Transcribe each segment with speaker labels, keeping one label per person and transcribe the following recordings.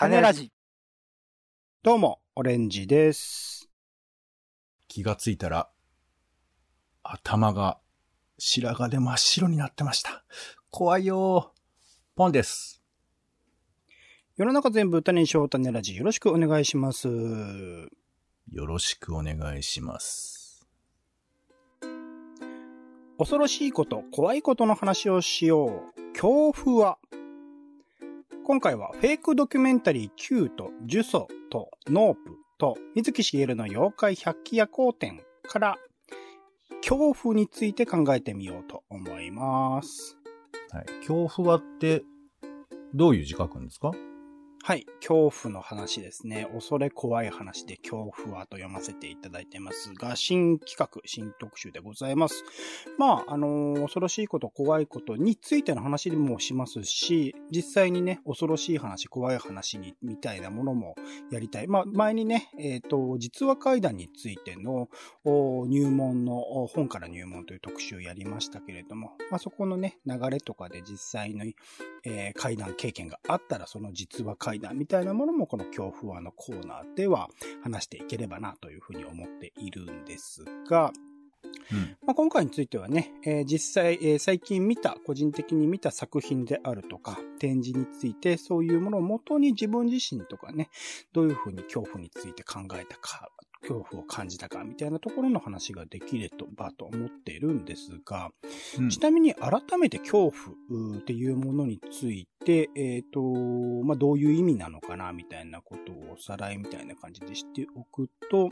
Speaker 1: 種ラジ。どうも、オレンジです。
Speaker 2: 気がついたら、頭が白髪で真っ白になってました。怖いよー。ポンです。
Speaker 1: 世の中全部種にしよう種ラジ。よろしくお願いします。
Speaker 2: よろしくお願いします。
Speaker 1: 恐ろしいこと、怖いことの話をしよう。恐怖は今回はフェイクドキュメンタリー Q と呪詛とノープと水木しげるの妖怪百鬼夜行展から恐怖について考えてみようと思います。
Speaker 2: はい。恐怖はって、どういう字書くんですか？
Speaker 1: はい。恐怖の話ですね。恐れ怖い話で恐怖はと読ませていただいてますが、新企画、新特集でございます。まあ、あのー恐ろしいこと、怖いことについての話でもしますし、実際にね、恐ろしい話、怖い話に、みたいなものもやりたい。まあ、前にね、えっ、と、実話怪談についての入門の、本から入門という特集をやりましたけれども、まあ、そこのね、流れとかで実際のえー階段経験があったら、その実話階段みたいなものもこの恐怖話のコーナーでは話していければなというふうに思っているんですが、
Speaker 2: うん。
Speaker 1: まあ、今回についてはね、えー実際、えー最近見た、個人的に見た作品であるとか、展示について、そういうものを元に自分自身とかね、どういうふうに恐怖について考えたか、恐怖を感じたか、みたいなところの話ができればと思っているんですが、
Speaker 2: うん
Speaker 1: ちなみに改めて恐怖っていうものについて、えっ、と、まあ、どういう意味なのかな、みたいなことをおさらいみたいな感じでしておくと、
Speaker 2: はい。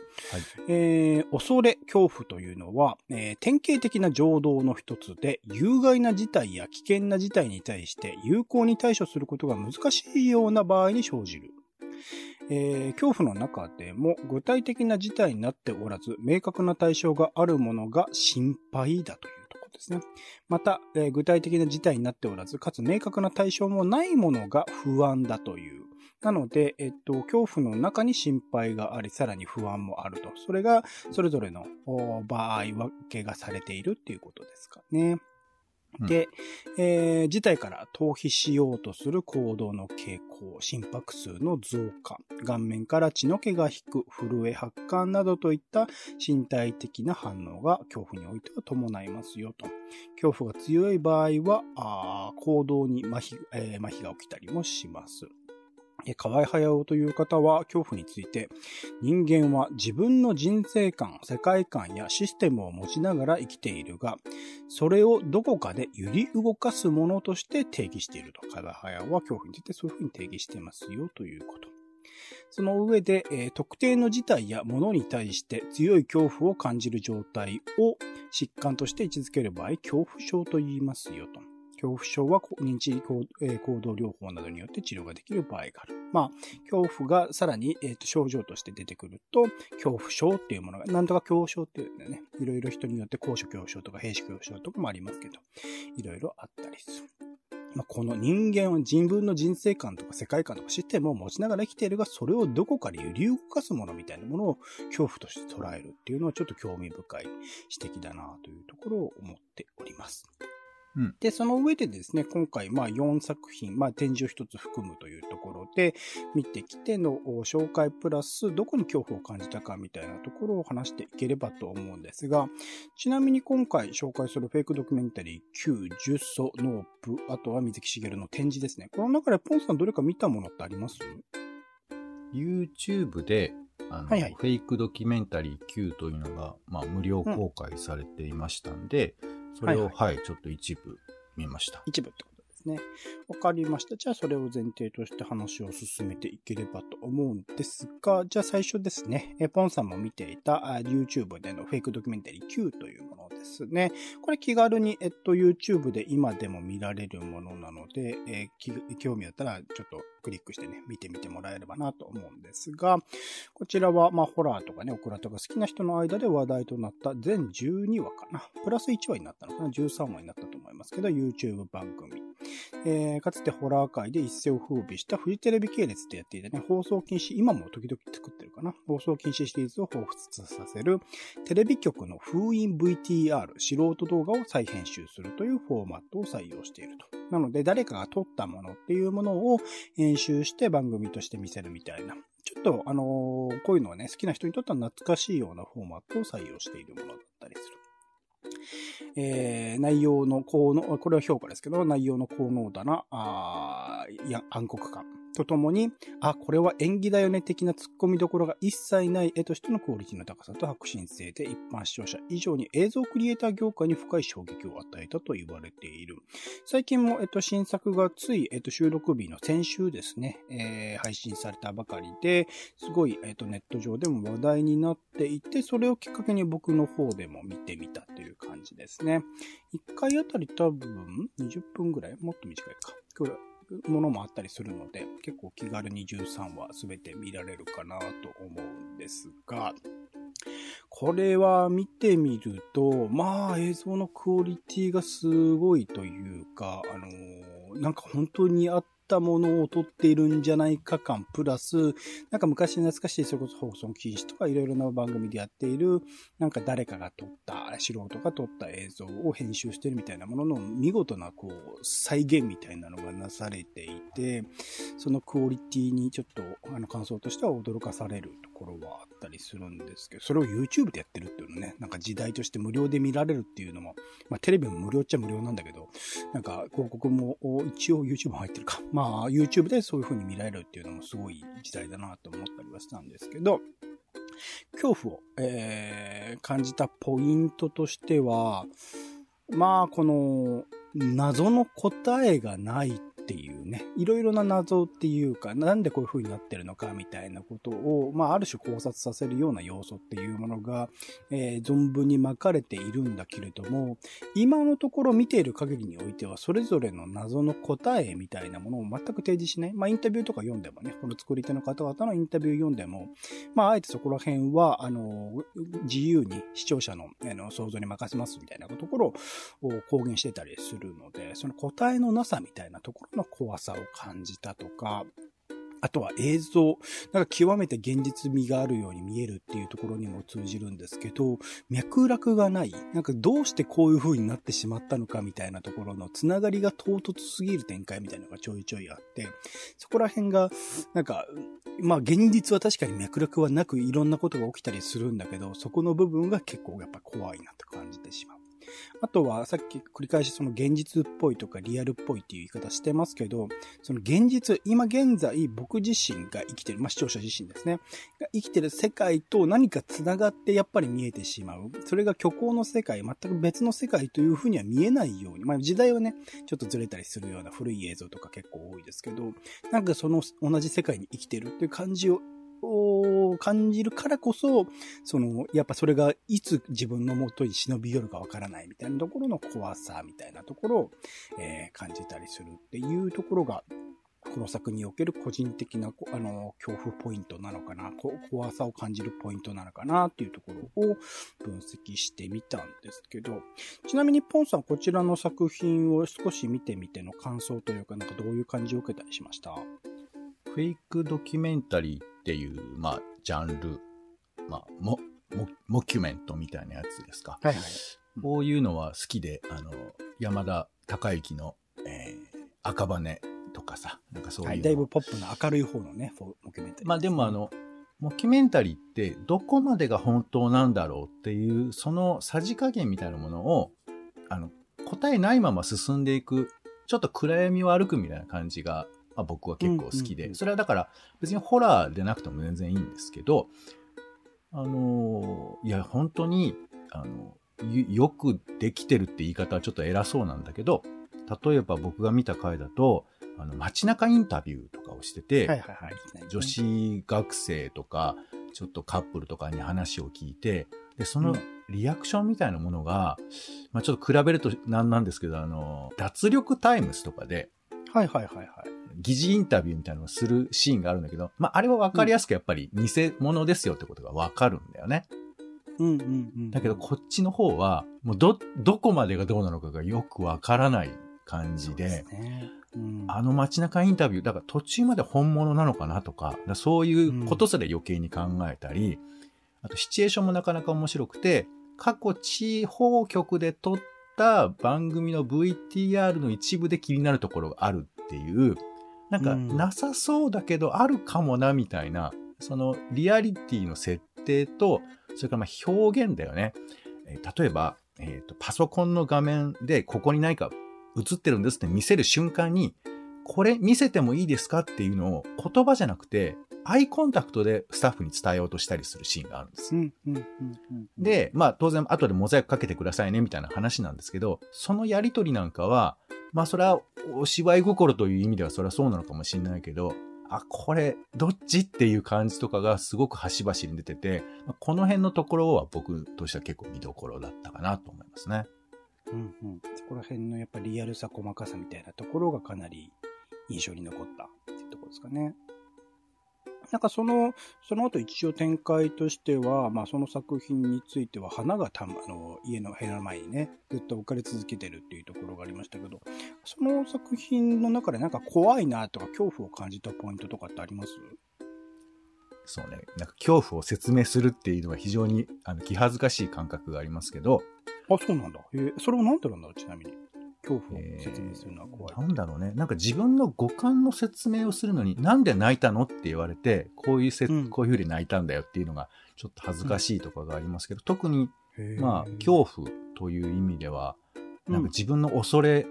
Speaker 1: えー恐れ、恐怖というのは、えー典型的な情動の一つで、有害な事態や危険な事態に対して有効に対処することが難しいような場合に生じる。えー恐怖の中でも具体的な事態になっておらず、明確な対象があるものが心配だというところですね。また、えー具体的な事態になっておらず、かつ明確な対象もないものが不安だという。なので、えっと、恐怖の中に心配があり、さらに不安もあると。それが、それぞれの場合分けがされているっていうことですかね。で、えー事態から逃避しようとする行動の傾向、心拍数の増加、顔面から血の毛が引く、震え、発汗などといった身体的な反応が恐怖においては伴いますよと。恐怖が強い場合は、あ行動に麻痺,、えー麻痺が起きたりもします。え河合隼という方は恐怖について、人間は自分の人生観、世界観やシステムを持ちながら生きているが、それをどこかで揺り動かすものとして定義していると。河合隼は恐怖についてそういうふうに定義していますよということ。その上で、えー特定の事態やものに対して強い恐怖を感じる状態を疾患として位置づける場合、恐怖症と言いますよと。恐怖症は認知行,、動療法などによって治療ができる場合がある。まあ、恐怖がさらに、えーと症状として出てくると、恐怖症っていうものが、なんとか恐怖症っていうんだよね。いろいろ人によって高所恐怖症とか閉止恐怖症とかもありますけど、いろいろあったりする。まあ、この人間は自分の人生観とか世界観とかシステムを持ちながら生きているが、それをどこかで揺り動かすものみたいなものを恐怖として捉えるっていうのはちょっと興味深い指摘だなというところを思っております。
Speaker 2: うん。
Speaker 1: で、その上でですね、今回、まあ4作品、まあ展示を一つ含むというところで、見てきてのお紹介プラス、どこに恐怖を感じたかみたいなところを話していければと思うんですが、ちなみに今回紹介するフェイクドキュメンタリー9、10ソ、ノープ、あとは水木しげるの展示ですね。この中でポンさんどれか見たものってあります
Speaker 2: ？YouTube で、あの、
Speaker 1: はいはい。
Speaker 2: フェイクドキュメンタリー Q というのが、まあ、無料公開されていましたんで、それを、
Speaker 1: は
Speaker 2: はいい、ちょっと一部見ました。
Speaker 1: 一部ってですね。わかりました。じゃあそれを前提として話を進めていければと思うんですが、じゃあ最初ですね、えポンさんも見ていた YouTube でのフェイクドキュメンタリー Q というものですね。これ気軽に、えっと、YouTube で今でも見られるものなので、えー興味あったらちょっとクリックしてね、見てみてもらえればなと思うんですが、こちらは、まあ、ホラーとかね、オクラとか好きな人の間で話題となった全12話かな。プラス1話になったのかな ?13 話になったと思いますけど、YouTube 番組。えーかつてホラー界で一世を風靡したフジテレビ系列でやっていたね、放送禁止、今も時々作ってるかな。放送禁止シリーズを彷彿させる、テレビ局の封印 VTR 素人動画を再編集するというフォーマットを採用していると。なので、誰かが撮ったものっていうものを編集して番組として見せるみたいな。ちょっと、あのーこういうのはね、好きな人にとっては懐かしいようなフォーマットを採用しているものだったりする。えー、内容の効能、これは評価ですけど、内容の効能だな、あ暗黒感。とともに、あ、これは演技だよね的な突っ込みどころが一切ない絵としてのクオリティの高さと革新性で一般視聴者以上に映像クリエイター業界に深い衝撃を与えたと言われている。最近も、えっと、新作がつい、えっと、収録日の先週ですね、えー配信されたばかりで、すごい、えっと、ネット上でも話題になっていて、それをきっかけに僕の方でも見てみたという感じですね。1回あたり多分20分ぐらい？もっと短いか。これものもあったりするので、結構気軽に13話すべて見られるかなと思うんですが、これは見てみると、まあ映像のクオリティがすごいというか、あのーなんか本当にあったものを撮っているんじゃないか感、プラス、なんか昔懐かしい、それこそ放送禁止とかいろいろな番組でやっている、なんか誰かが撮った、素人が撮った映像を編集してるみたいなものの見事なこう、再現みたいなのがなされていて、そのクオリティにちょっと、あの感想としては驚かされると。ころはあったりするんですけど、それを YouTube でやってるっていうのね、なんか時代として無料で見られるっていうのも、まあテレビも無料っちゃ無料なんだけど、なんか広告も一応 YouTube 入ってるか。まあ YouTube でそういう風に見られるっていうのもすごい時代だなと思ったりはしたんですけど、恐怖を、えー感じたポイントとしては、まあこの謎の答えがないっていうね、いろいろな謎っていうか、なんでこういう風になってるのかみたいなことを、まあある種考察させるような要素っていうものが、えー存分に巻かれているんだけれども、今のところ見ている限りにおいては、それぞれの謎の答えみたいなものを全く提示しない。まあ、インタビューとか読んでもね、この作り手の方々のインタビュー読んでも、まあ、あえてそこら辺は、あの、自由に視聴者のあの想像に任せますみたいなところを公言してたりするので、その答えのなさみたいなところの怖さを感じたとか、あとは映像。なんか極めて現実味があるように見えるっていうところにも通じるんですけど、脈絡がない。なんかどうしてこういう風になってしまったのかみたいなところのつながりが唐突すぎる展開みたいなのがちょいちょいあって、そこら辺が、なんか、まあ現実は確かに脈絡はなくいろんなことが起きたりするんだけど、そこの部分が結構やっぱ怖いなって感じてしまう。あとは、さっき繰り返しその現実っぽいとかリアルっぽいっていう言い方してますけど、その現実、今現在僕自身が生きてる、まあ視聴者自身ですね、が生きてる世界と何か繋がってやっぱり見えてしまう。それが虚構の世界、全く別の世界というふうには見えないように、まあ時代はね、ちょっとずれたりするような古い映像とか結構多いですけど、なんかその同じ世界に生きてるっていう感じをを感じるからこそ、その、やっぱそれがいつ自分の元に忍び寄るかわからないみたいなところの怖さみたいなところを、えー感じたりするっていうところが、この作における個人的な、あの、恐怖ポイントなのかな、怖さを感じるポイントなのかなっていうところを分析してみたんですけど、ちなみにポンさんこちらの作品を少し見てみての感想というか、なんかどういう感じを受けたりしました？
Speaker 2: フェイクドキュメンタリーっていう、まあ、ジャンル、まあ、モ、モモキュメントみたいなやつですか。
Speaker 1: はいはい。
Speaker 2: こういうのは好きで、あの、山田孝之の、えー赤羽とかさ、なんかそういうの、
Speaker 1: はい、だいぶポップな明るい方のね、フォモキュメンタリー
Speaker 2: まあでもあ、の、モキュメンタリーってどこまでが本当なんだろうっていう、そのさじ加減みたいなものを、あの、答えないまま進んでいく、ちょっと暗闇を歩くみたいな感じが、まあ、僕は結構好きで、それはだから別にホラーでなくても全然いいんですけど、あのーいや、本当に、あの、よよくできてるって言い方はちょっと偉そうなんだけど、例えば僕が見た回だと、あの、街中インタビューとかをしてて、
Speaker 1: はいはいはい。
Speaker 2: 女子学生とか、ちょっとカップルとかに話を聞いて、で、その
Speaker 1: うん
Speaker 2: リアクションみたいなものが、まあちょっと比べるとなんなんですけど、あの、脱力タイムスとかで、
Speaker 1: はいはいはいはい。
Speaker 2: 疑似インタビューみたいなのをするシーンがあるんだけど、まああれはわかりやすくやっぱり偽物ですよってことがわかるんだよね。
Speaker 1: うんうんうん。
Speaker 2: だけどこっちの方は、もうど、どこまでがどうなのかがよくわからない感じで、
Speaker 1: すね。うん。
Speaker 2: あの街中インタビュー、だから途中まで本物なのかなとか、だからそういうことすら余計に考えたり、あとシチュエーションもなかなか面白くて、過去地方局で撮った番組の VTR の一部で気になるところがあるっていう、なんか
Speaker 1: うん
Speaker 2: なさそうだけどあるかもなみたいな、そのリアリティの設定と、それからまあ表現だよね。えー例えば、えーと、パソコンの画面でここに何か映ってるんですって見せる瞬間に、これ見せてもいいですかっていうのを言葉じゃなくて、アイコンタクトでスタッフに伝えようとしたりするシーンがあるんです。
Speaker 1: うん、うん、うん。うん、
Speaker 2: で、まあ当然後でモザイクかけてくださいねみたいな話なんですけど、そのやりとりなんかは、まあそれはお芝居心という意味ではそれはそうなのかもしれないけど、あ、これどっちっていう感じとかがすごく端々に出てて、この辺のところは僕としては結構見どころだったかなと思いますね。
Speaker 1: うんうん、そこら辺のやっぱリアルさ、細かさみたいなところがかなり印象に残ったっていうところですかね。なんかその、その後一応展開としては、まあその作品については花がたま、あの、家の部屋の前にね、ずっと置かれ続けてるっていうところがありましたけど、その作品の中でなんか怖いなとか恐怖を感じたポイントとかってあります？
Speaker 2: そうね。なんか恐怖を説明するっていうのは非常にあの気恥ずかしい感覚がありますけど、
Speaker 1: あ、そうなんだ。えーそれはなんでなんだろうちなみに。恐怖を説明するのは怖い。
Speaker 2: なんだろうね。なんか自分の五感の説明をするのに、なんで泣いたのって言われて、こういうせ、
Speaker 1: うん
Speaker 2: こういうふうに泣いたんだよっていうのが、ちょっと恥ずかしいとかがありますけど、特に、
Speaker 1: へー
Speaker 2: まあ、恐怖という意味では、なんか自分の恐れ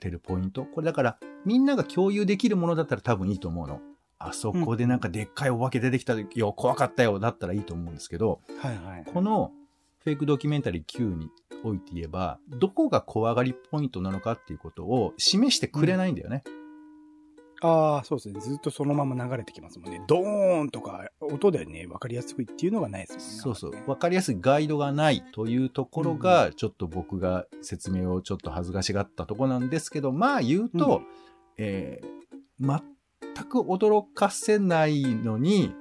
Speaker 2: てるポイント、これだから、みんなが共有できるものだったら多分いいと思うの。あそこでなんかでっかいお化け出てきたよ、怖かったよ、だったらいいと思うんですけど、
Speaker 1: はいはい。
Speaker 2: このフェイクドキュメンタリー Q において言えば、どこが怖がりポイントなのかっていうことを示してくれないんだよね。
Speaker 1: ああ、そうですね。ずっとそのまま流れてきますもんね。ドーンとか、音でね、わかりやすくいっていうのがないですもんね。
Speaker 2: そうそうわかりやすいガイドがないというところが、ちょっと僕が説明をちょっと恥ずかしがったところなんですけど、まあ言うと、
Speaker 1: うん
Speaker 2: えー全く驚かせないのに、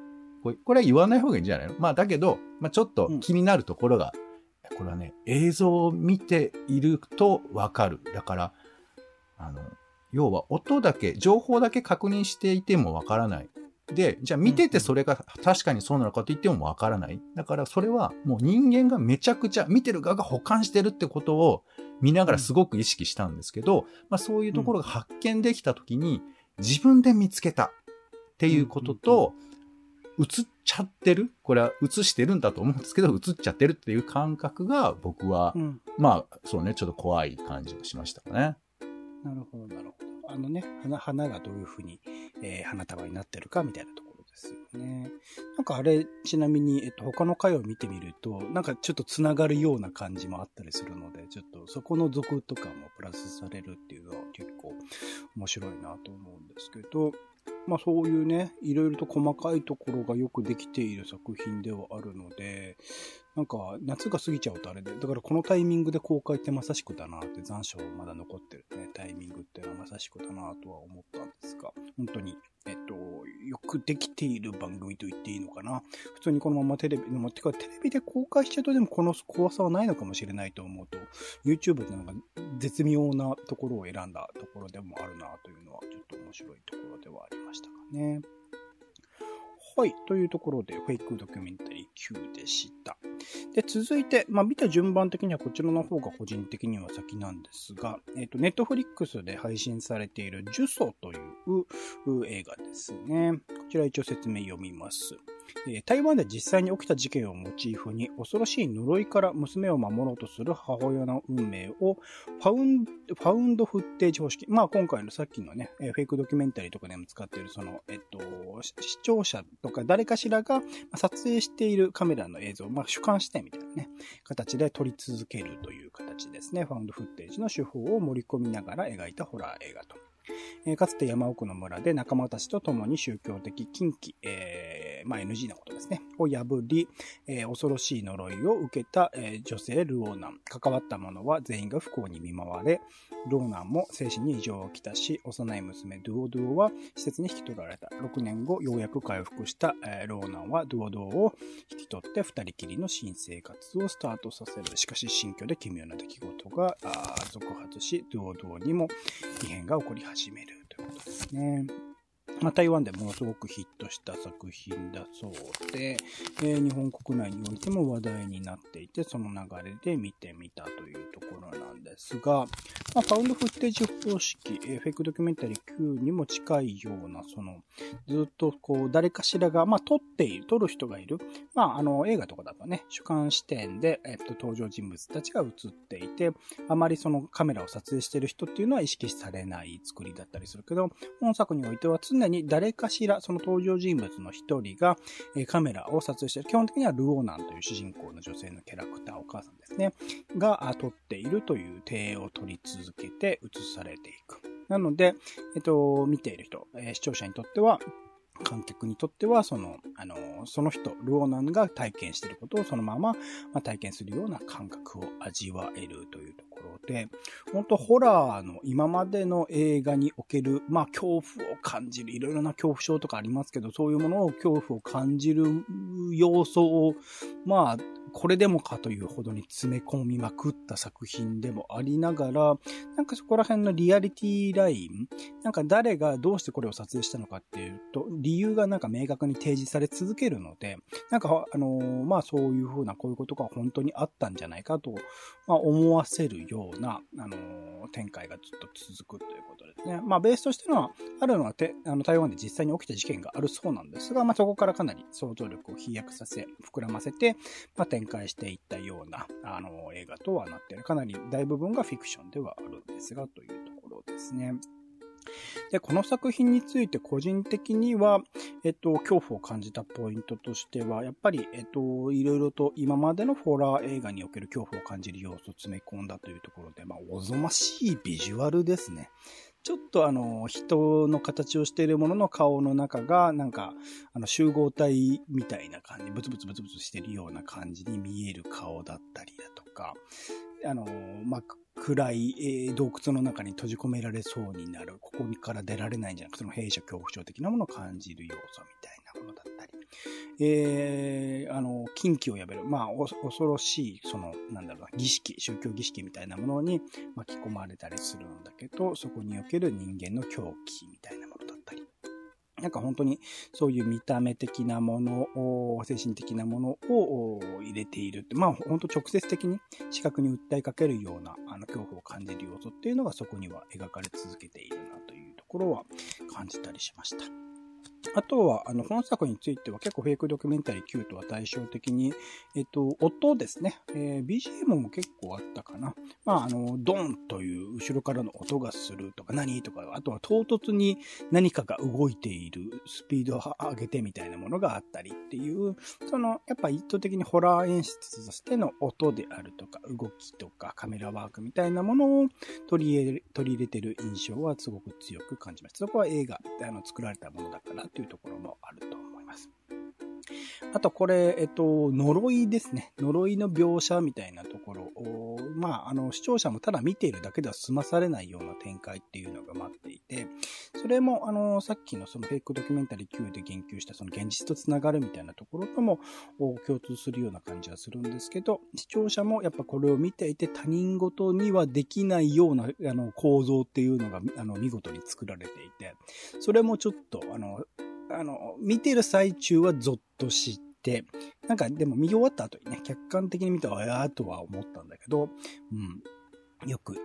Speaker 2: これこれは言わない方がいいんじゃないの？まあだけど、まあちょっと気になるところが、これはね、映像を見ているとわかる。だから、あの、要は音だけ、情報だけ確認していてもわからない。で、じゃあ見ててそれが確かにそうなのかと言ってもわからない。だからそれはもう人間がめちゃくちゃ見てる側が保管してるってことを見ながらすごく意識したんですけど、まあそういうところが発見できたときに自分で見つけたっていうことと、映っちゃってる？これは映してるんだと思うんですけど、映っちゃってるっていう感覚が僕は、
Speaker 1: うん。
Speaker 2: まあそうね、ちょっと怖い感じがしましたかね。
Speaker 1: なるほど、なるほど。あのね、花、花がどういうふうに、えー花束になってるかみたいなところですよね。なんかあれ、ちなみに、えっと、他の回を見てみると、なんかちょっとつながるような感じもあったりするので、ちょっとそこの続とかもプラスされるっていうのは結構面白いなと思うんですけど、まあそういうね、いろいろと細かいところがよくできている作品ではあるので、なんか夏が過ぎちゃうとあれで、だからこのタイミングで公開ってまさしくだなって残暑まだ残ってるね、タイミングっていうのはまさしくだなとは思ったんですが、本当に、えっと、よくできている番組と言っていいのかな。普通にこのままテレビ、でもてかテレビで公開しちゃうとでもこの怖さはないのかもしれないと思うと、YouTube ってなんか絶妙なところを選んだところでもあるなというのはちょっと面白いところではありましたかね。はい。というところで、フェイクドキュメンタリー Q でした。で、続いて、まあ、見た順番的にはこちらの方が個人的には先なんですが、えっ、と、ネットフリックスで配信されているジュソという映画ですね。こちら一応説明読みます。台湾で実際に起きた事件をモチーフに恐ろしい呪いから娘を守ろうとする母親の運命をファウンファウンドフッテージ方式。まあ今回のさっきのね、フェイクドキュメンタリーとかでも使っているその、えっと、視聴者とか誰かしらが撮影しているカメラの映像、まあ主観視点みたいなね、形で撮り続けるという形ですね。ファウンドフッテージの手法を盛り込みながら描いたホラー映画と。えかつて山奥の村で仲間たちと共に宗教的禁忌、えーまあ NG なことですね、を破り、えー恐ろしい呪いを受けた、えー女性ルオーナン。関わった者は全員が不幸に見舞われ、ローナンも精神に異常をきたし、幼い娘ドゥオドゥオは施設に引き取られた。6年後、ようやく回復した、えーローナンはドゥオドゥオを引き取って二人きりの新生活をスタートさせる。しかし、新居で奇妙な出来事が続発し、ドゥオドゥオにも異変が起こり始めるということですね。まあ、台湾でものすごくヒットした作品だそうで、えー、日本国内においても話題になっていて、その流れで見てみたというところなんですが、まあ、ファウンドフッテージ方式、えー、フェイクドキュメンタリー Q にも近いような、その、ずっとこう、誰かしらが、まあ、撮っている、撮る人がいる。まあ、あの、映画とかだとね、主観視点で、えっと、登場人物たちが映っていて、あまりそのカメラを撮影している人っていうのは意識されない作りだったりするけど、本作においては常に誰かしら、その登場人物の一人が、えカメラを撮影している。基本的にはルオーナンという主人公の女性のキャラクター、お母さんですね。が撮っているという体を撮り続けて映されていく。なので、えっと、見ている人、え視聴者にとっては、観客にとっては、その、あの、その人、ルオナンが体験していることをそのまま、まあ、体験するような感覚を味わえるというところで、本当ホラーの今までの映画における、まあ、恐怖を感じる、いろいろな恐怖症とかありますけど、そういうものを恐怖を感じる要素を、まあ、これでもかというほどに詰め込みまくった作品でもありながら、なんかそこら辺のリアリティライン、なんか誰がどうしてこれを撮影したのかっていうと、理由がなんか明確に提示され続けるので、なんか、あのー、まあそういうふうなこういうことが本当にあったんじゃないかと、まあ思わせるような、あのー、展開がずっと続くということですね。まあベースとしてのは、あるのはてあの台湾で実際に起きた事件があるそうなんですが、まあそこからかなり想像力を飛躍させ、膨らませて、まあ展開していったような、あの、映画とはなっている。かなり大部分がフィクションではあるんですが、というところですね。で、この作品について個人的には、えっと、恐怖を感じたポイントとしては、やっぱり、えっと、いろいろと今までのホラー映画における恐怖を感じる要素を詰め込んだというところで、まあ、おぞましいビジュアルですね。ちょっとあの、人の形をしているものの顔の中が、なんか、あの、集合体みたいな感じ、ブツブツブツブツしているような感じに見える顔だったりだとか、あの、まあ、暗い、えー、洞窟の中に閉じ込められそうになる、ここから出られないんじゃなくて、その弊社恐怖症的なものを感じる要素みたいなものだったり、えー、あの、禁忌を破る、まあ、恐ろしい、その、なんだろうな、儀式、宗教儀式みたいなものに巻き込まれたりするんだけど、そこにおける人間の狂気みたいなもの、なんか本当にそういう見た目的なものを、精神的なものを入れているって、まあ本当直接的に視覚に訴えかけるようなあの恐怖を感じる要素っていうのがそこには描かれ続けているなというところは感じたりしました。あとは、あの、本作については結構フェイクドキュメンタリー9とは対照的に、えっと、音ですね。えー、BGM も結構あったかな。まあ、あの、ドンという後ろからの音がするとか、何とか、あとは唐突に何かが動いている、スピードを上げてみたいなものがあったりっていう、その、やっぱ意図的にホラー演出としての音であるとか、動きとか、カメラワークみたいなものを取り入れ取り入れてる印象はすごく強く感じました。そこは映画であの作られたものだからっていうところもあると思。あとこれ、えっと、呪いですね。呪いの描写みたいなところを、まあ、あの、視聴者もただ見ているだけでは済まされないような展開っていうのが待っていて、それも、あの、さっきのそのフェイクドキュメンタリー Q で言及したその現実とつながるみたいなところとも共通するような感じはするんですけど、視聴者もやっぱこれを見ていて他人事にはできないような、あの、構造っていうのが、あの、見事に作られていて、それもちょっと、あの、あの、見てる最中はゾッとして、なんかでも見終わった後にね、客観的に見たら、ああとは思ったんだけど、うん。よく、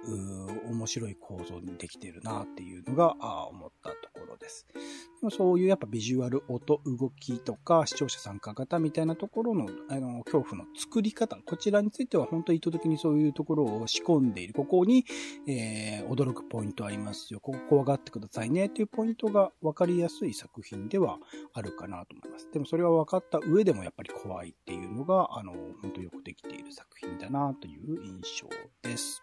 Speaker 1: 面白い構造にできてるなっていうのが、あ思ったところです。でもそういうやっぱビジュアル、音、動きとか、視聴者参加型みたいなところの、あの、恐怖の作り方、こちらについては本当に意図的にそういうところを仕込んでいる。ここに、えー、驚くポイントありますよ。ここ怖がってくださいねっていうポイントが分かりやすい作品ではあるかなと思います。でもそれは分かった上でもやっぱり怖いっていうのが、あの、本当よくできている作品だなという印象です。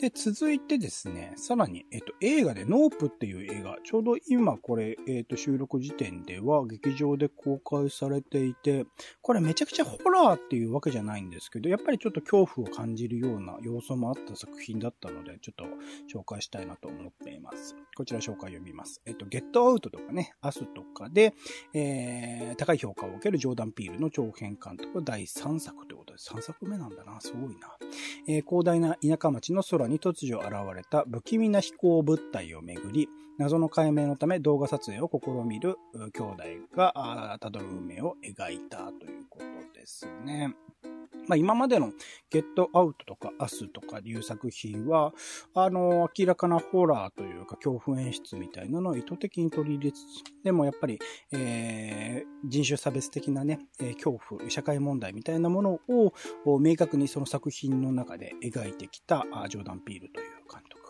Speaker 1: で、続いてですね、さらに、えっと、映画でノープっていう映画、ちょうど今これ、えっと、収録時点では劇場で公開されていて、これめちゃくちゃホラーっていうわけじゃないんですけど、やっぱりちょっと恐怖を感じるような要素もあった作品だったので、ちょっと紹介したいなと思っています。こちら紹介読みます。えっと、ゲットアウトとかね、アスとかで、えー、高い評価を受けるジョーダン・ピールの長編監督第3作ということで、3作目なんだな、すごいな。えー、広大な田舎町の空に突如現れた不気味な飛行物体をめぐり、謎の解明のため動画撮影を試みる兄弟がたどる運命を描いたということですね。まあ、今までのゲットアウトとかアスとかいう作品は、あの、明らかなホラーというか恐怖演出みたいなのを意図的に取り入れつつ、でもやっぱり、えー、人種差別的なね、恐怖、社会問題みたいなものを明確にその作品の中で描いてきたジョーダン・ピールという監督。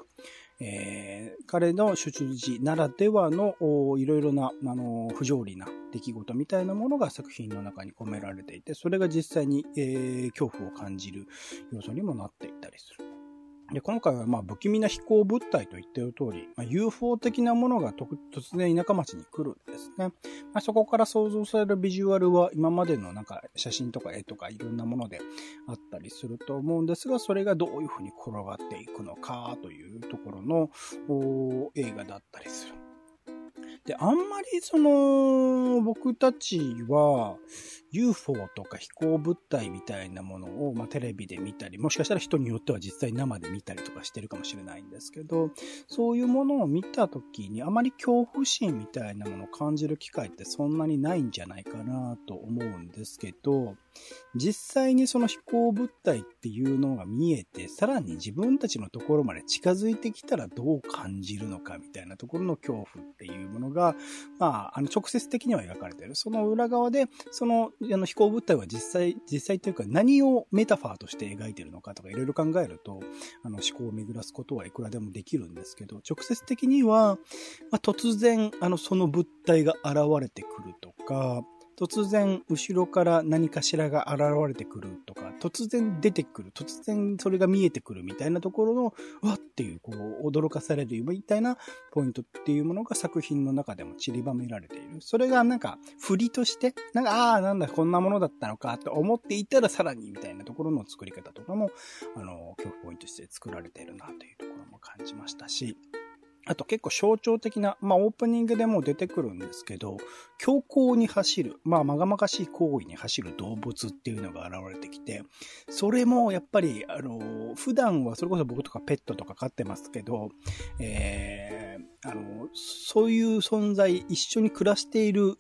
Speaker 1: えー、彼の出自ならではのいろいろな、あの不条理な出来事みたいなものが作品の中に込められていて、それが実際に、えー、恐怖を感じる要素にもなっていたりする。で、今回はまあ不気味な飛行物体と言っている通り、まあ、UFO 的なものが突然田舎町に来るんですね。まあ、そこから想像されるビジュアルは今までのなんか写真とか絵とかいろんなものであったりすると思うんですが、それがどういうふうに転がっていくのかというところの映画だったりする。で、あんまりその、僕たちは、UFO とか飛行物体みたいなものを、まあ、テレビで見たり、もしかしたら人によっては実際生で見たりとかしてるかもしれないんですけど、そういうものを見たときにあまり恐怖心みたいなものを感じる機会ってそんなにないんじゃないかなと思うんですけど、実際にその飛行物体っていうのが見えて、さらに自分たちのところまで近づいてきたらどう感じるのかみたいなところの恐怖っていうものが、まあ、あの直接的には描かれている。その裏側で、そのあの飛行物体は実際、実際というか何をメタファーとして描いているのかとかいろいろ考えると、あの思考を巡らすことはいくらでもできるんですけど、直接的には、まあ、突然、あの、その物体が現れてくるとか、突然後ろから何かしらが現れてくるとか、突然出てくる、突然それが見えてくるみたいなところの、わっていう、こう、驚かされるみたいなポイントっていうものが作品の中でも散りばめられている。それがなんか、振りとして、なんか、ああ、なんだ、こんなものだったのかと思っていたらさらにみたいなところの作り方とかも、あの、恐怖ポイントとして作られているなというところも感じましたし、あと結構象徴的な、まあオープニングでも出てくるんですけど、強行に走る、まあまがまがしい行為に走る動物っていうのが現れてきて、それもやっぱり、あの、普段はそれこそ僕とかペットとか飼ってますけど、えー、あの、そういう存在、一緒に暮らしている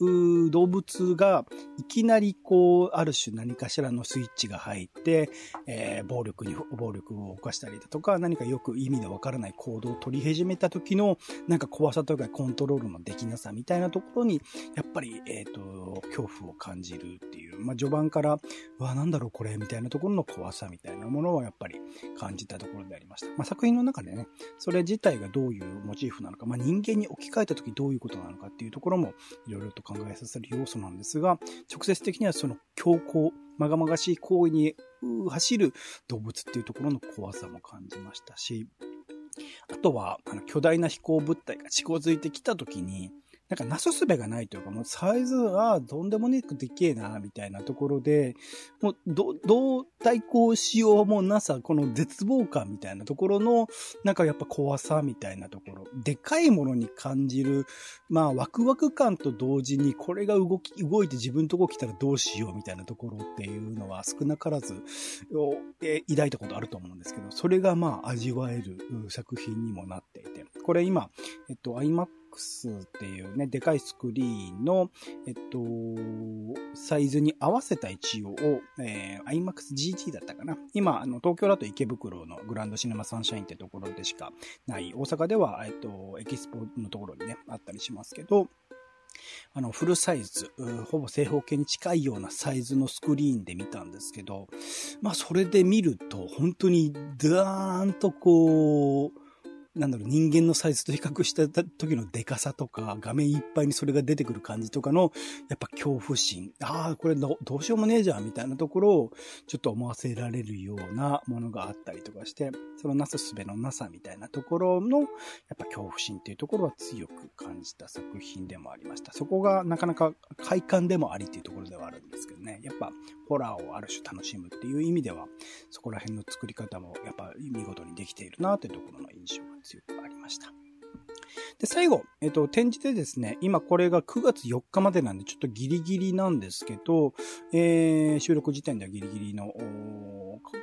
Speaker 1: 動物が、いきなりこう、ある種何かしらのスイッチが入って、えー、暴力に、暴力を犯したりだとか、何かよく意味のわからない行動を取り始めた時の、なんか怖さというかコントロールのできなさみたいなところに、やっぱり、えっ、ー、と、恐怖を感じるっていう、まあ、序盤から、うわ、なんだろうこれ、みたいなところの怖さみたいなものはやっぱり感じたところでありました。まあ、作品の中でね、それ自体がどういうモチーフなのか、まあ、人間に置き換えた時どういうことなのかっていうところもいろいろと考えさせる要素なんですが、直接的にはその強行、まがまがしい行為に走る動物っていうところの怖さも感じましたし、あとは、あの、巨大な飛行物体が近づいてきた時に、なんかなすすべがないというか、もうサイズはどんでもねくでけえな、みたいなところで、もうど、どう対抗しようもなさ、この絶望感みたいなところの、なんかやっぱ怖さみたいなところ、でかいものに感じる、まあワクワク感と同時にこれが動き、動いて自分のとこ来たらどうしようみたいなところっていうのは少なからず、え抱いたことあると思うんですけど、それがまあ味わえる作品にもなっていて、これ今、えっと、iMac っていうね、でかいスクリーンの、えっと、サイズに合わせた一応を、えー、IMAX GT だったかな。今、あの、東京だと池袋のグランドシネマサンシャインってところでしかない。大阪では、えっと、エキスポのところにね、あったりしますけど、あの、フルサイズ、ほぼ正方形に近いようなサイズのスクリーンで見たんですけど、まあ、それで見ると、本当に、ダーンとこう、なんだろう、人間のサイズと比較した時のデカさとか、画面いっぱいにそれが出てくる感じとかの、やっぱ恐怖心。ああ、これどうしようもねえじゃん、みたいなところを、ちょっと思わせられるようなものがあったりとかして、そのなすすべのなさみたいなところの、やっぱ恐怖心っていうところは強く感じた作品でもありました。そこがなかなか快感でもありっていうところではあるんですけどね。やっぱ、ホラーをある種楽しむっていう意味では、そこら辺の作り方もやっぱ見事にできているなというところの印象が強くありました。で、最後、えっと、展示でですね、今これが9月4日までなんで、ちょっとギリギリなんですけど、えー、収録時点ではギリギリの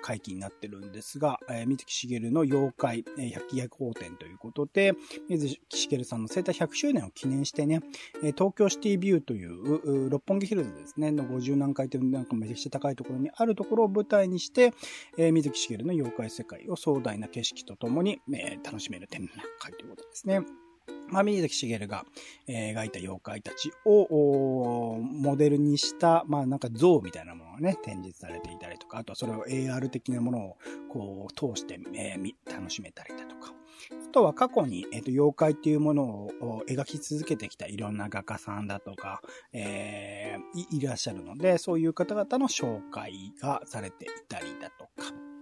Speaker 1: 回帰になってるんですが、えー、水木しげるの妖怪、えー、百鬼夜行展ということで、水木しげるさんの生誕100周年を記念してね、えー、東京シティビューという、六本木ヒルズですね、の50何階というなんかめちゃくちゃ高いところにあるところを舞台にして、えー、水木しげるの妖怪世界を壮大な景色とともに、えー、楽しめる展覧会ということですね。まあ、水木しげるが、えー、描いた妖怪たちをモデルにした、まあなんか像みたいなものがね、展示されていたりとか、あとはそれを AR 的なものをこう通して、えー、楽しめたりだとか。あとは過去に、えっ、ー、と、妖怪っていうものを描き続けてきたいろんな画家さんだとか、えー、いらっしゃるので、そういう方々の紹介がされていたりだとか。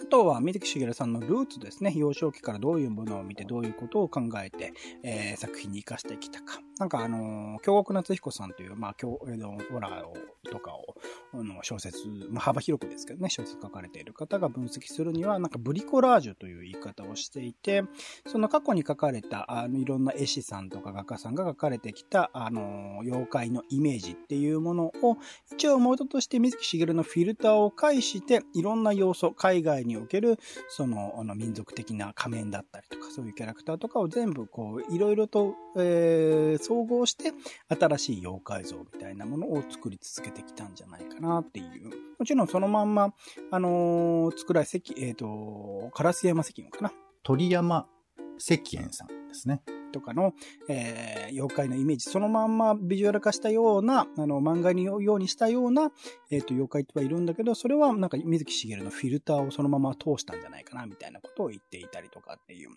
Speaker 1: あとは、水木しげるさんのルーツですね。幼少期からどういうものを見て、どういうことを考えて、えー、作品に活かしてきたか。なんかあのー、京極夏彦さんという、まあ、京、えの、ホラーを、とかを、あの、小説、まあ、幅広くですけどね、小説書かれている方が分析するには、なんかブリコラージュという言い方をしていて、その過去に書かれた、あの、いろんな絵師さんとか画家さんが書かれてきた、あの、妖怪のイメージっていうものを、一応元として水木しげるのフィルターを介して、いろんな要素、海外における、その、あの、民族的な仮面だったりとか、そういうキャラクターとかを全部、こう、いろいろと、えー、総合して、新しい妖怪像みたいなものを作り続けてきたんじゃないかなっていう。もちろんそのまんま、あのー、作られ、関、えっ、ー、と、烏山石雲かな。
Speaker 2: 鳥山石燕さんですね。
Speaker 1: とかの、えー、妖怪のイメージ、そのまんまビジュアル化したような、あの、漫画にようにしたような、え、ー、と、妖怪ってはいるんだけど、それはなんか水木しげるのフィルターをそのまま通したんじゃないかな、みたいなことを言っていたりとかっていう、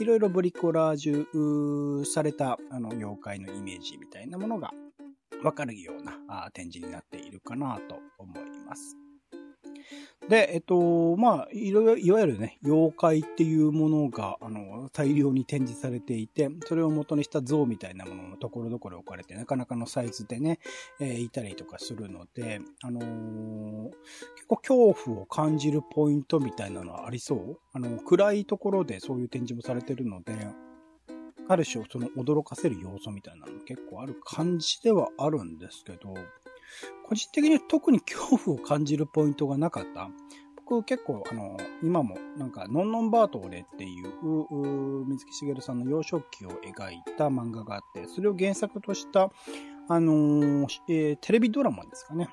Speaker 1: いろいろブリコラージュされた、あの、妖怪のイメージみたいなものがわかるような展示になっているかなと思います。で、えっと、まあ、いろいろ、いわゆるね、妖怪っていうものが、あの、大量に展示されていて、それを元にした像みたいなものもところどころ置かれて、なかなかのサイズでね、えー、いたりとかするので、あのー、結構恐怖を感じるポイントみたいなのはありそう？あの、暗いところでそういう展示もされてるので、ある種その驚かせる要素みたいなの結構ある感じではあるんですけど、個人的には特に恐怖を感じるポイントがなかった。僕結構あの、今もなんか、ノンノンバート俺っていう、水木しげるさんの幼少期を描いた漫画があって、それを原作とした、あのー、えー、テレビドラマですかね。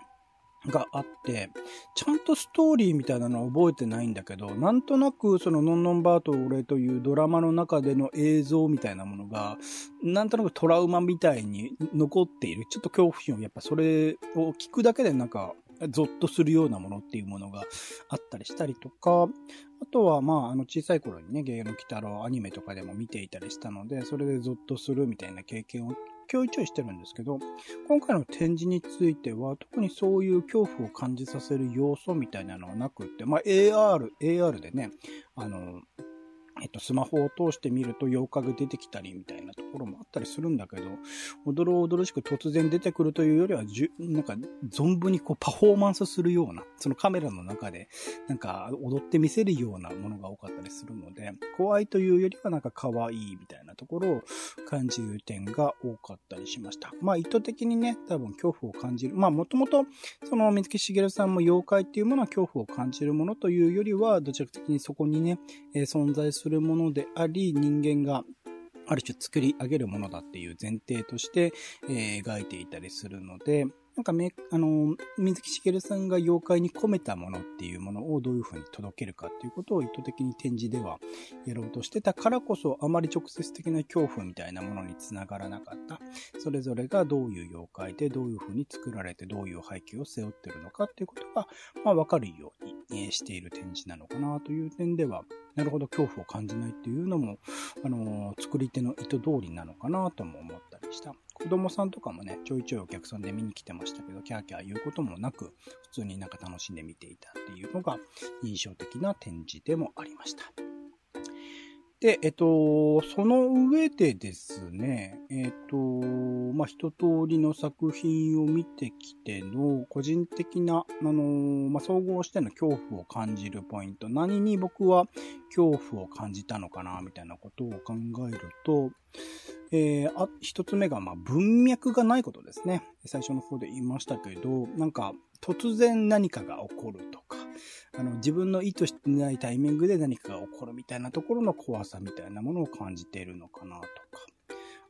Speaker 1: があって、ちゃんとストーリーみたいなのは覚えてないんだけど、なんとなくそのノンノンバート俺というドラマの中での映像みたいなものが、なんとなくトラウマみたいに残っている。ちょっと恐怖心をやっぱそれを聞くだけでなんか、ゾッとするようなものっていうものがあったりしたりとか、あとは、まあ、あの、小さい頃にね、ゲゲの鬼太郎アニメとかでも見ていたりしたので、それでゾッとするみたいな経験をちょいちょいしてるんですけど、今回の展示については、特にそういう恐怖を感じさせる要素みたいなのはなくって、まあ、AR、AR でね、あの、えっと、スマホを通して見ると妖怪が出てきたりみたいなところもあったりするんだけど、おどろおどろしく突然出てくるというよりは、じゅ、なんか、存分にこうパフォーマンスするような、そのカメラの中で、なんか、踊って見せるようなものが多かったりするので、怖いというよりはなんか可愛いみたいなところを感じる点が多かったりしました。まあ、意図的にね、多分恐怖を感じる。まあ、もともと、その水木しげるさんも妖怪っていうものは恐怖を感じるものというよりは、どちらか的にそこにね、えー、存在するるものであり、人間がある種作り上げるものだっていう前提として、えー、描いていたりするので、なんかめ、あの、水木しげるさんが妖怪に込めたものっていうものをどういうふうに届けるかっていうことを意図的に展示ではやろうとしてたからこそ、あまり直接的な恐怖みたいなものにつながらなかった。それぞれがどういう妖怪でどういうふうに作られてどういう背景を背負ってるのかっていうことが、まあわかるようにしている展示なのかなという点では、なるほど恐怖を感じないっていうのも、あの、作り手の意図通りなのかなとも思ったりした。子供さんとかもね、ちょいちょいお客さんで見に来てましたけど、キャーキャー言うこともなく、普通になんか楽しんで見ていたっていうのが印象的な展示でもありました。で、えっと、その上でですね、えっと、まあ、一通りの作品を見てきての、個人的な、あの、まあ、総合しての恐怖を感じるポイント、何に僕は恐怖を感じたのかな、みたいなことを考えると、えー、あ、一つ目が、まあ、文脈がないことですね。最初の方で言いましたけど、なんか、突然何かが起こるとか、あの、自分の意図してないタイミングで何かが起こるみたいなところの怖さみたいなものを感じているのかなとか。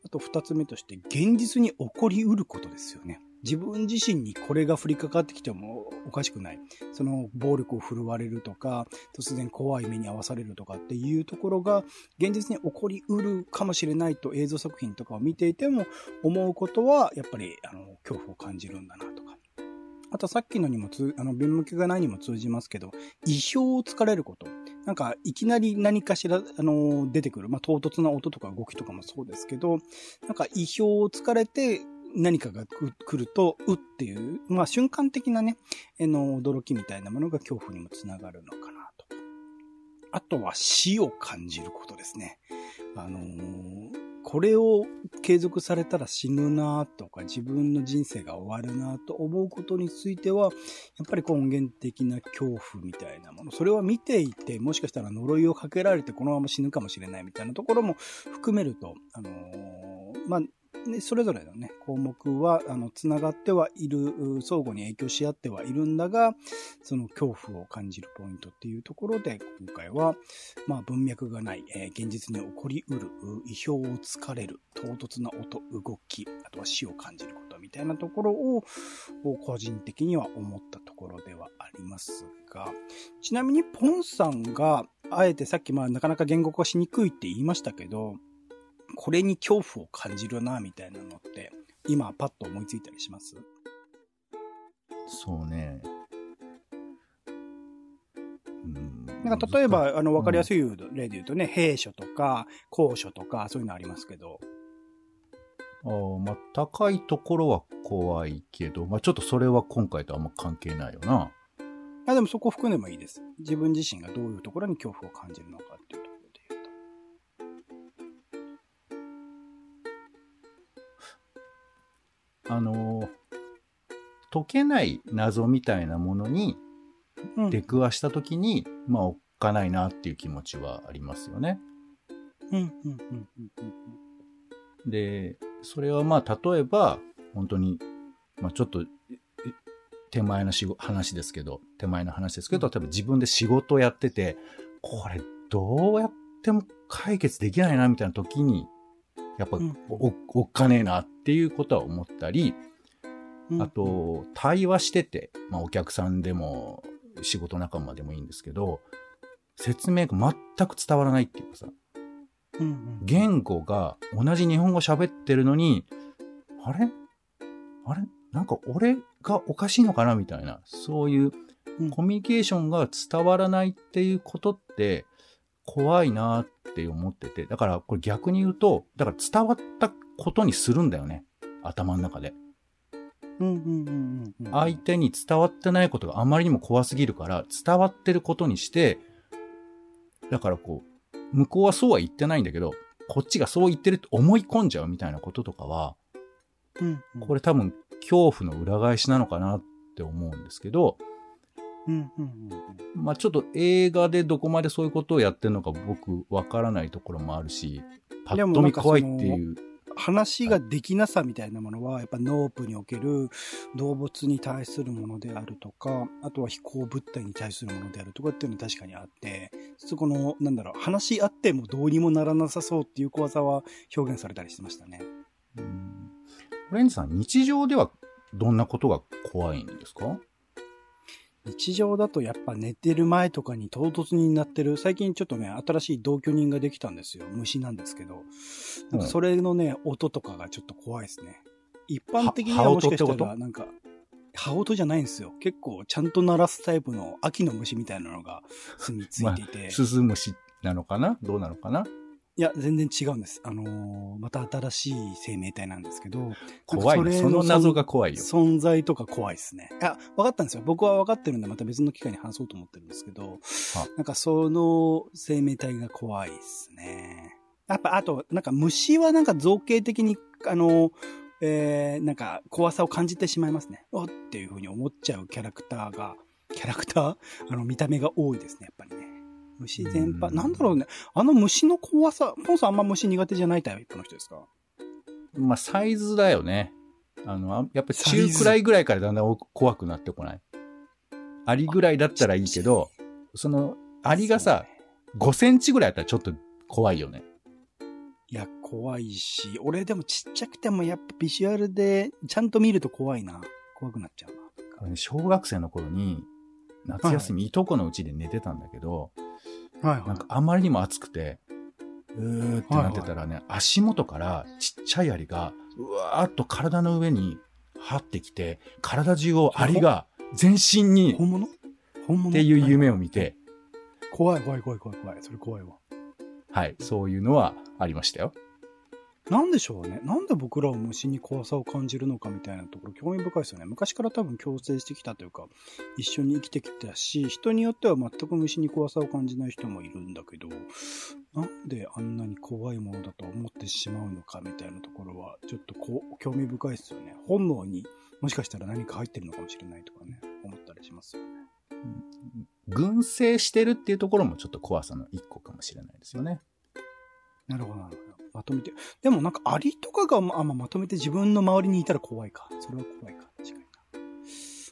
Speaker 1: あと二つ目として、現実に起こりうることですよね。自分自身にこれが降りかかってきてもおかしくない。その暴力を振るわれるとか、突然怖い目に遭わされるとかっていうところが現実に起こりうるかもしれないと映像作品とかを見ていても思うことはやっぱりあの恐怖を感じるんだなとか。あとさっきのにも、あの、弁向きがないにも通じますけど、意表をつかれること。なんか、いきなり何かしら、あの、出てくる。まあ、唐突な音とか動きとかもそうですけど、なんか意表をつかれて、何かが来ると、うっていう、まあ瞬間的なね、えの、驚きみたいなものが恐怖にもつながるのかなと。あとは死を感じることですね。あのー、これを継続されたら死ぬなとか、自分の人生が終わるなと思うことについては、やっぱり根源的な恐怖みたいなもの。それは見ていて、もしかしたら呪いをかけられてこのまま死ぬかもしれないみたいなところも含めると、あのー、まあ、で、それぞれのね、項目は、あの、つながってはいる、相互に影響し合ってはいるんだが、その恐怖を感じるポイントっていうところで、今回は、まあ、文脈がない、えー、現実に起こりうる、意表をつかれる、唐突な音、動き、あとは死を感じることみたいなところを、個人的には思ったところではありますが、ちなみにポンさんが、あえてさっきまあなかなか言語化しにくいって言いましたけど、これに恐怖を感じるな、みたいなのって、今パッと思いついたりします？
Speaker 2: そうね。
Speaker 1: うん、なんか例えば、あの、わかりやすい例で言うとね、うん、兵所とか、高所とか、そういうのありますけど。
Speaker 2: ああ、まあ、高いところは怖いけど、まあ、ちょっとそれは今回とあんま関係ないよな。
Speaker 1: あ、でもそこ含んでもいいです。自分自身がどういうところに恐怖を感じるのか
Speaker 2: あの、解けない謎みたいなものに出くわした時に、うん、まあ、おっかないなっていう気持ちはありますよね。で、それはまあ、例えば、本当に、まあ、ちょっと、手前の話ですけど、手前の話ですけど、例えば自分で仕事をやってて、これどうやっても解決できないなみたいな時に、やっぱおおっかねえなっていうことは思ったり、あと、対話してて、まあお客さんでも仕事仲間でもいいんですけど、説明が全く伝わらないっていうかさ、言語が同じ日本語喋ってるのに、あれ？あれ？なんか俺がおかしいのかなみたいな、そういうコミュニケーションが伝わらないっていうことって怖いなっって思ってて、だからこれ逆に言うと、だから伝わったことにするんだよね。頭の中で。相手に伝わってないことがあまりにも怖すぎるから、伝わってることにして、だからこう、向こうはそうは言ってないんだけど、こっちがそう言ってるって思い込んじゃうみたいなこととかは、
Speaker 1: うん
Speaker 2: うん、これ多分恐怖の裏返しなのかなって思うんですけど、
Speaker 1: うんうん
Speaker 2: うん、まあちょっと映画でどこまでそういうことをやってるのか僕わからないところもあるし、パッと見怖いっていう。
Speaker 1: 話ができなさみたいなものは、やっぱノープにおける動物に対するものであるとか、あとは飛行物体に対するものであるとかっていうのは確かにあって、そこの、なんだろう、話し合ってもどうにもならなさそうっていう怖さは表現されたりしてましたね。
Speaker 2: うん。オレンジさん、日常ではどんなことが怖いんですか？
Speaker 1: 日常だとやっぱ寝てる前とかに唐突になってる、最近ちょっとね、新しい同居人ができたんですよ。虫なんですけど。なんかそれのね、音とかがちょっと怖いですね。一般的にはもしかしたら、なんか、羽音じゃないんですよ。結構ちゃんと鳴らすタイプの秋の虫みたいなのが住み着いていて。まあ、
Speaker 2: スズムシなのかな？どうなのかな？い
Speaker 1: や、全然違うんです。あのー、また新しい生命体なんですけど。
Speaker 2: 怖いね。その謎が怖いよ。
Speaker 1: 存在とか怖いですね。あ、分かったんですよ。僕は分かってるんで、また別の機会に話そうと思ってるんですけど、なんかその生命体が怖いですね。やっぱ、あと、なんか虫はなんか造形的に、あのー、えー、なんか怖さを感じてしまいますね。おっていうふうに思っちゃうキャラクターが、キャラクター？あの、見た目が多いですね、やっぱりね。虫全般。なんだろうね。あの虫の怖さ、ポンさんあんま虫苦手じゃないタイプの人ですか？
Speaker 2: まあ、サイズだよね。あの、やっぱ中くらいぐらいからだんだん怖くなってこない。アリぐらいだったらいいけど、その、アリがさ、5センチぐらいだったらちょっと怖いよね。
Speaker 1: いや、怖いし、俺でもちっちゃくてもやっぱビジュアルでちゃんと見ると怖いな。怖くなっちゃうな。
Speaker 2: 小学生の頃に、夏休み、いとこのうちで寝てたんだけど、
Speaker 1: はいはい。
Speaker 2: なんかあまりにも暑くて、うーってなってたらね、足元からちっちゃいアリが、うわーっと体の上に張ってきて、体中をアリが全身に、
Speaker 1: 本物？本物？
Speaker 2: っていう夢を見て、
Speaker 1: 怖い怖い怖い怖い怖い。それ怖いわ。
Speaker 2: はい、そういうのはありましたよ。
Speaker 1: なんでしょうね。なんで僕らは虫に怖さを感じるのかみたいなところ興味深いですよね。昔から多分共生してきたというか、一緒に生きてきたし、人によっては全く虫に怖さを感じない人もいるんだけど、なんであんなに怖いものだと思ってしまうのかみたいなところは、ちょっとこう、興味深いですよね。本能にもしかしたら何か入ってるのかもしれないとかね、思ったりしますよね。
Speaker 2: 群生してるっていうところもちょっと怖さの一個かもしれないですよね。
Speaker 1: なるほど、なるほど。まとめて。でもなんかアリとかが、まあ、まとめて自分の周りにいたら怖いか。それは怖いか。確か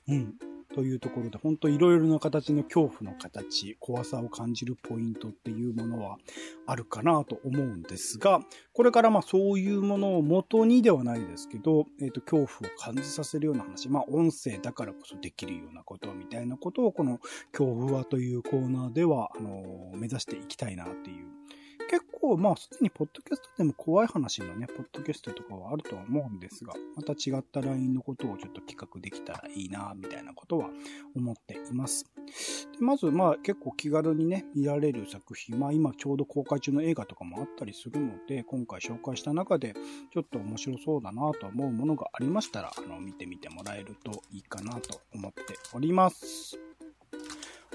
Speaker 1: にな。うん。というところで、本当いろいろな形の恐怖の形、怖さを感じるポイントっていうものはあるかなと思うんですが、これからまあそういうものを元にではないですけど、えっ、と、恐怖を感じさせるような話、まあ音声だからこそできるようなことみたいなことをこの恐怖はというコーナーでは、あの、目指していきたいなっていう結構、まあ、すでにポッドキャストでも怖い話のね、ポッドキャストとかはあるとは思うんですが、また違ったラインのことをちょっと企画できたらいいな、みたいなことは思っています。でまず、まあ、結構気軽にね、見られる作品、まあ、今ちょうど公開中の映画とかもあったりするので、今回紹介した中で、ちょっと面白そうだなと思うものがありましたら、あの、見てみてもらえるといいかなと思っております。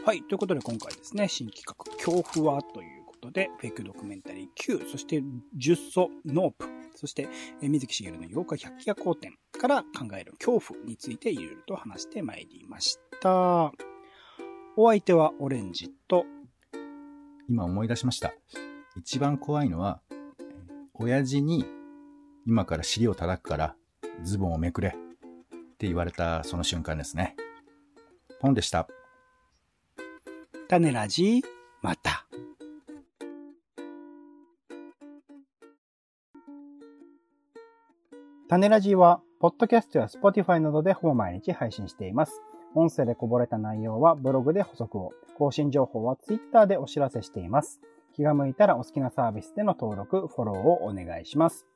Speaker 1: はい。ということで今回ですね、新企画、恐怖は？ということで、フェイクドキュメンタリー Q、そして、ジュッソ、ノープ、そして、えー水木しげるの妖怪百鬼夜行展から考える恐怖についていろいろと話してまいりました。お相手はオレンジと、
Speaker 2: 今思い出しました。一番怖いのは、えー親父に、今から尻を叩くから、ズボンをめくれ。って言われたその瞬間ですね。ポンでした。
Speaker 1: 種ラジ、また。種ラジは、ポッドキャストや Spotify などでほぼ毎日配信しています。音声でこぼれた内容はブログで補足を、更新情報は Twitter でお知らせしています。気が向いたらお好きなサービスでの登録、フォローをお願いします。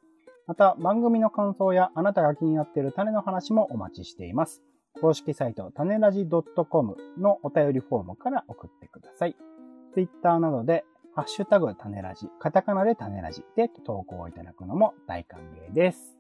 Speaker 1: また、番組の感想やあなたが気になっている種の話もお待ちしています。公式サイト、種ラジ .com のお便りフォームから送ってください。Twitter などで、ハッシュタグ種ラジ、カタカナで種ラジで投稿いただくのも大歓迎です。